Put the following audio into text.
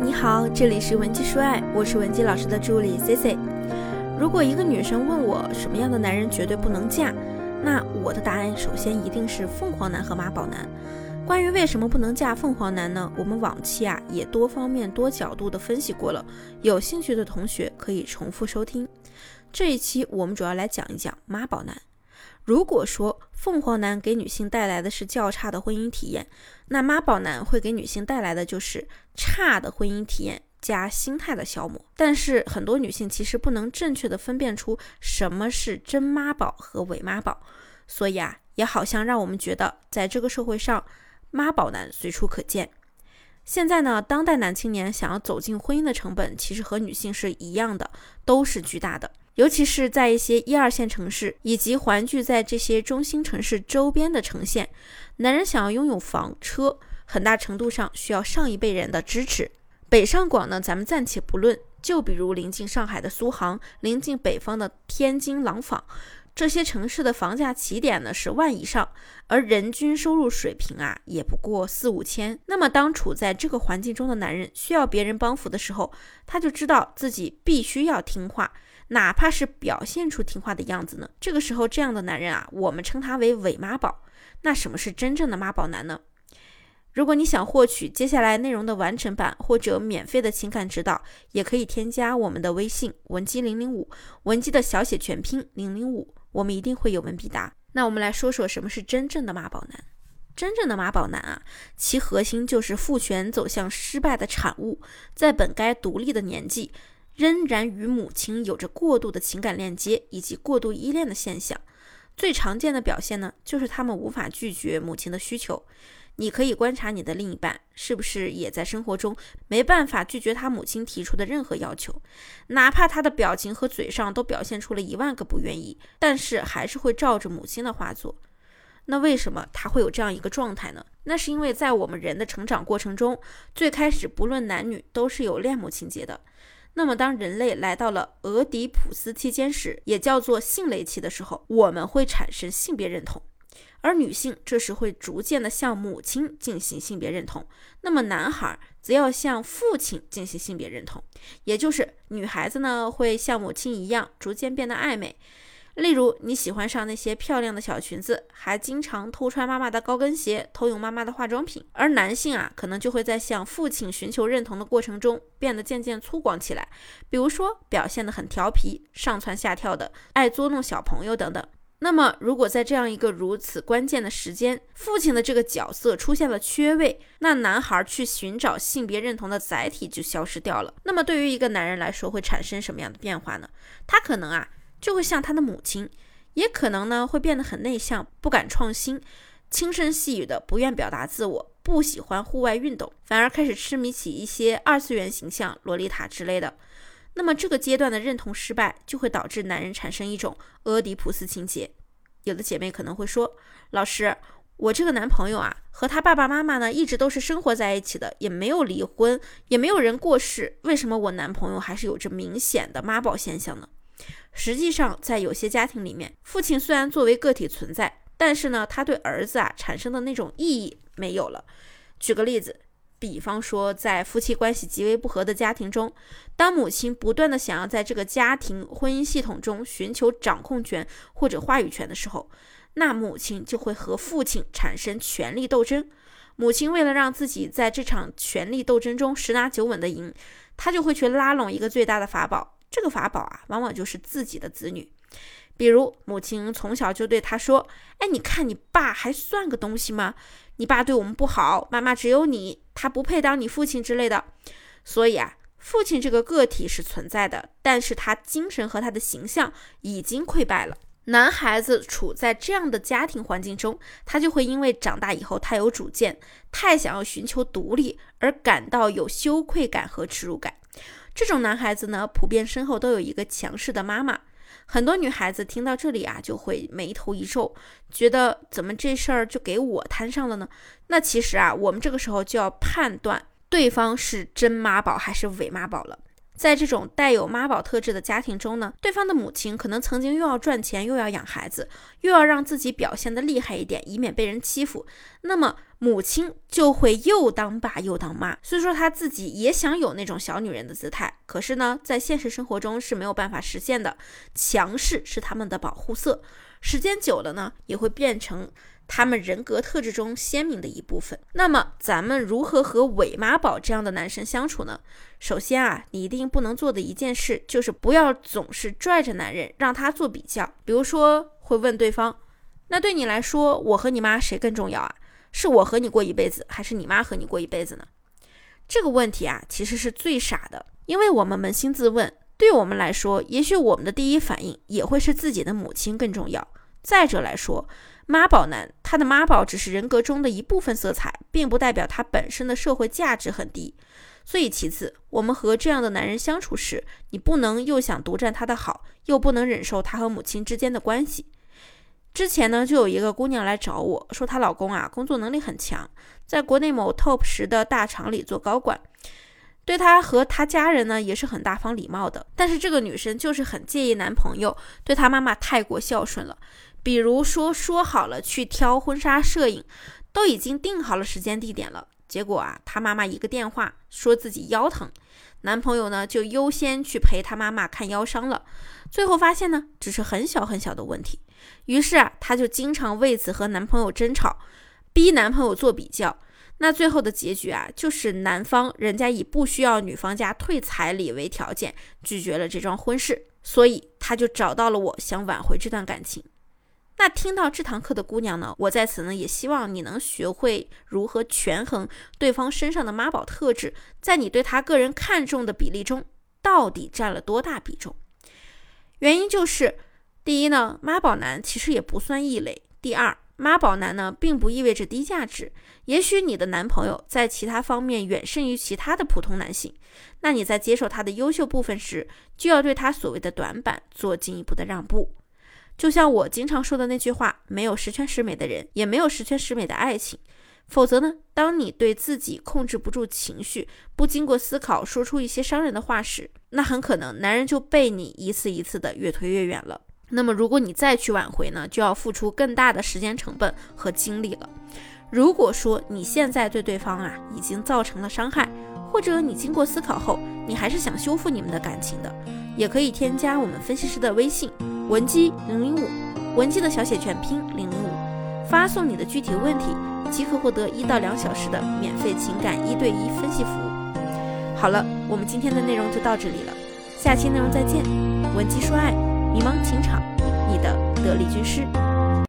你好，这里是文姬说爱，我是文姬老师的助理 C C。如果一个女生问我什么样的男人绝对不能嫁，那我的答案首先一定是凤凰男和妈宝男。关于为什么不能嫁凤凰男呢？我们往期啊也多方面多角度的分析过了，有兴趣的同学可以重复收听。这一期我们主要来讲一讲妈宝男。如果说凤凰男给女性带来的是较差的婚姻体验，那妈宝男会给女性带来的就是差的婚姻体验加心态的消磨。但是很多女性其实不能正确的分辨出什么是真妈宝和伪妈宝，所以啊，也好像让我们觉得在这个社会上，妈宝男随处可见。现在呢，当代男青年想要走进婚姻的成本，其实和女性是一样的，都是巨大的。尤其是在一些一二线城市以及环聚在这些中心城市周边的城县，男人想要拥有房车，很大程度上需要上一辈人的支持。北上广呢，咱们暂且不论，就比如临近上海的苏杭，临近北方的天津廊坊，这些城市的房价起点呢是万以上，而人均收入水平啊也不过四五千。那么，当处在这个环境中的男人需要别人帮扶的时候，他就知道自己必须要听话。哪怕是表现出听话的样子呢？这个时候，这样的男人啊，我们称他为伪妈宝。那什么是真正的妈宝男呢？如果你想获取接下来内容的完整版或者免费的情感指导，也可以添加我们的微信文姬零零五，文姬的小写全拼零零五，我们一定会有问必答。那我们来说说什么是真正的妈宝男。真正的妈宝男啊，其核心就是父权走向失败的产物，在本该独立的年纪。仍然与母亲有着过度的情感链接以及过度依恋的现象，最常见的表现呢，就是他们无法拒绝母亲的需求。你可以观察你的另一半是不是也在生活中没办法拒绝他母亲提出的任何要求，哪怕他的表情和嘴上都表现出了一万个不愿意，但是还是会照着母亲的话做。那为什么他会有这样一个状态呢？那是因为在我们人的成长过程中，最开始不论男女都是有恋母情节的。那么，当人类来到了俄狄浦斯期间时，也叫做性蕾期的时候，我们会产生性别认同，而女性这时会逐渐的向母亲进行性别认同，那么男孩则要向父亲进行性别认同，也就是女孩子呢会像母亲一样逐渐变得爱美。例如，你喜欢上那些漂亮的小裙子，还经常偷穿妈妈的高跟鞋，偷用妈妈的化妆品。而男性啊，可能就会在向父亲寻求认同的过程中，变得渐渐粗犷起来。比如说，表现得很调皮，上蹿下跳的，爱捉弄小朋友等等。那么，如果在这样一个如此关键的时间，父亲的这个角色出现了缺位，那男孩去寻找性别认同的载体就消失掉了。那么，对于一个男人来说，会产生什么样的变化呢？他可能啊。就会像他的母亲，也可能呢会变得很内向，不敢创新，轻声细语的，不愿表达自我，不喜欢户外运动，反而开始痴迷起一些二次元形象、洛丽塔之类的。那么这个阶段的认同失败，就会导致男人产生一种俄狄浦斯情节。有的姐妹可能会说：“老师，我这个男朋友啊，和他爸爸妈妈呢一直都是生活在一起的，也没有离婚，也没有人过世，为什么我男朋友还是有着明显的妈宝现象呢？”实际上，在有些家庭里面，父亲虽然作为个体存在，但是呢，他对儿子啊产生的那种意义没有了。举个例子，比方说，在夫妻关系极为不和的家庭中，当母亲不断的想要在这个家庭婚姻系统中寻求掌控权或者话语权的时候，那母亲就会和父亲产生权力斗争。母亲为了让自己在这场权力斗争中十拿九稳的赢，她就会去拉拢一个最大的法宝。这个法宝啊，往往就是自己的子女。比如母亲从小就对他说：“哎，你看你爸还算个东西吗？你爸对我们不好，妈妈只有你，他不配当你父亲之类的。”所以啊，父亲这个个体是存在的，但是他精神和他的形象已经溃败了。男孩子处在这样的家庭环境中，他就会因为长大以后太有主见，太想要寻求独立，而感到有羞愧感和耻辱感。这种男孩子呢，普遍身后都有一个强势的妈妈。很多女孩子听到这里啊，就会眉头一皱，觉得怎么这事儿就给我摊上了呢？那其实啊，我们这个时候就要判断对方是真妈宝还是伪妈宝了。在这种带有妈宝特质的家庭中呢，对方的母亲可能曾经又要赚钱，又要养孩子，又要让自己表现的厉害一点，以免被人欺负。那么母亲就会又当爸又当妈。虽说她自己也想有那种小女人的姿态，可是呢，在现实生活中是没有办法实现的。强势是他们的保护色，时间久了呢，也会变成他们人格特质中鲜明的一部分。那么，咱们如何和伪妈宝这样的男生相处呢？首先啊，你一定不能做的一件事，就是不要总是拽着男人让他做比较。比如说，会问对方：“那对你来说，我和你妈谁更重要啊？”是我和你过一辈子，还是你妈和你过一辈子呢？这个问题啊，其实是最傻的，因为我们扪心自问，对我们来说，也许我们的第一反应也会是自己的母亲更重要。再者来说，妈宝男他的妈宝只是人格中的一部分色彩，并不代表他本身的社会价值很低。所以，其次，我们和这样的男人相处时，你不能又想独占他的好，又不能忍受他和母亲之间的关系。之前呢，就有一个姑娘来找我说，她老公啊，工作能力很强，在国内某 top 十的大厂里做高管，对她和她家人呢也是很大方礼貌的。但是这个女生就是很介意男朋友对她妈妈太过孝顺了，比如说说好了去挑婚纱摄影，都已经定好了时间地点了，结果啊，她妈妈一个电话说自己腰疼。男朋友呢，就优先去陪他妈妈看腰伤了。最后发现呢，只是很小很小的问题。于是啊，她就经常为此和男朋友争吵，逼男朋友做比较。那最后的结局啊，就是男方人家以不需要女方家退彩礼为条件，拒绝了这桩婚事。所以他就找到了我，想挽回这段感情。那听到这堂课的姑娘呢，我在此呢也希望你能学会如何权衡对方身上的妈宝特质，在你对他个人看重的比例中，到底占了多大比重？原因就是，第一呢，妈宝男其实也不算异类；第二，妈宝男呢并不意味着低价值。也许你的男朋友在其他方面远胜于其他的普通男性，那你在接受他的优秀部分时，就要对他所谓的短板做进一步的让步。就像我经常说的那句话：“没有十全十美的人，也没有十全十美的爱情。否则呢，当你对自己控制不住情绪，不经过思考说出一些伤人的话时，那很可能男人就被你一次一次的越推越远了。那么，如果你再去挽回呢，就要付出更大的时间成本和精力了。如果说你现在对对方啊已经造成了伤害，或者你经过思考后，你还是想修复你们的感情的，也可以添加我们分析师的微信。文姬零零五，文姬的小写全拼零零五，发送你的具体问题，即可获得一到两小时的免费情感一对一分析服务。好了，我们今天的内容就到这里了，下期内容再见。文姬说爱，迷茫情场，你的得力军师。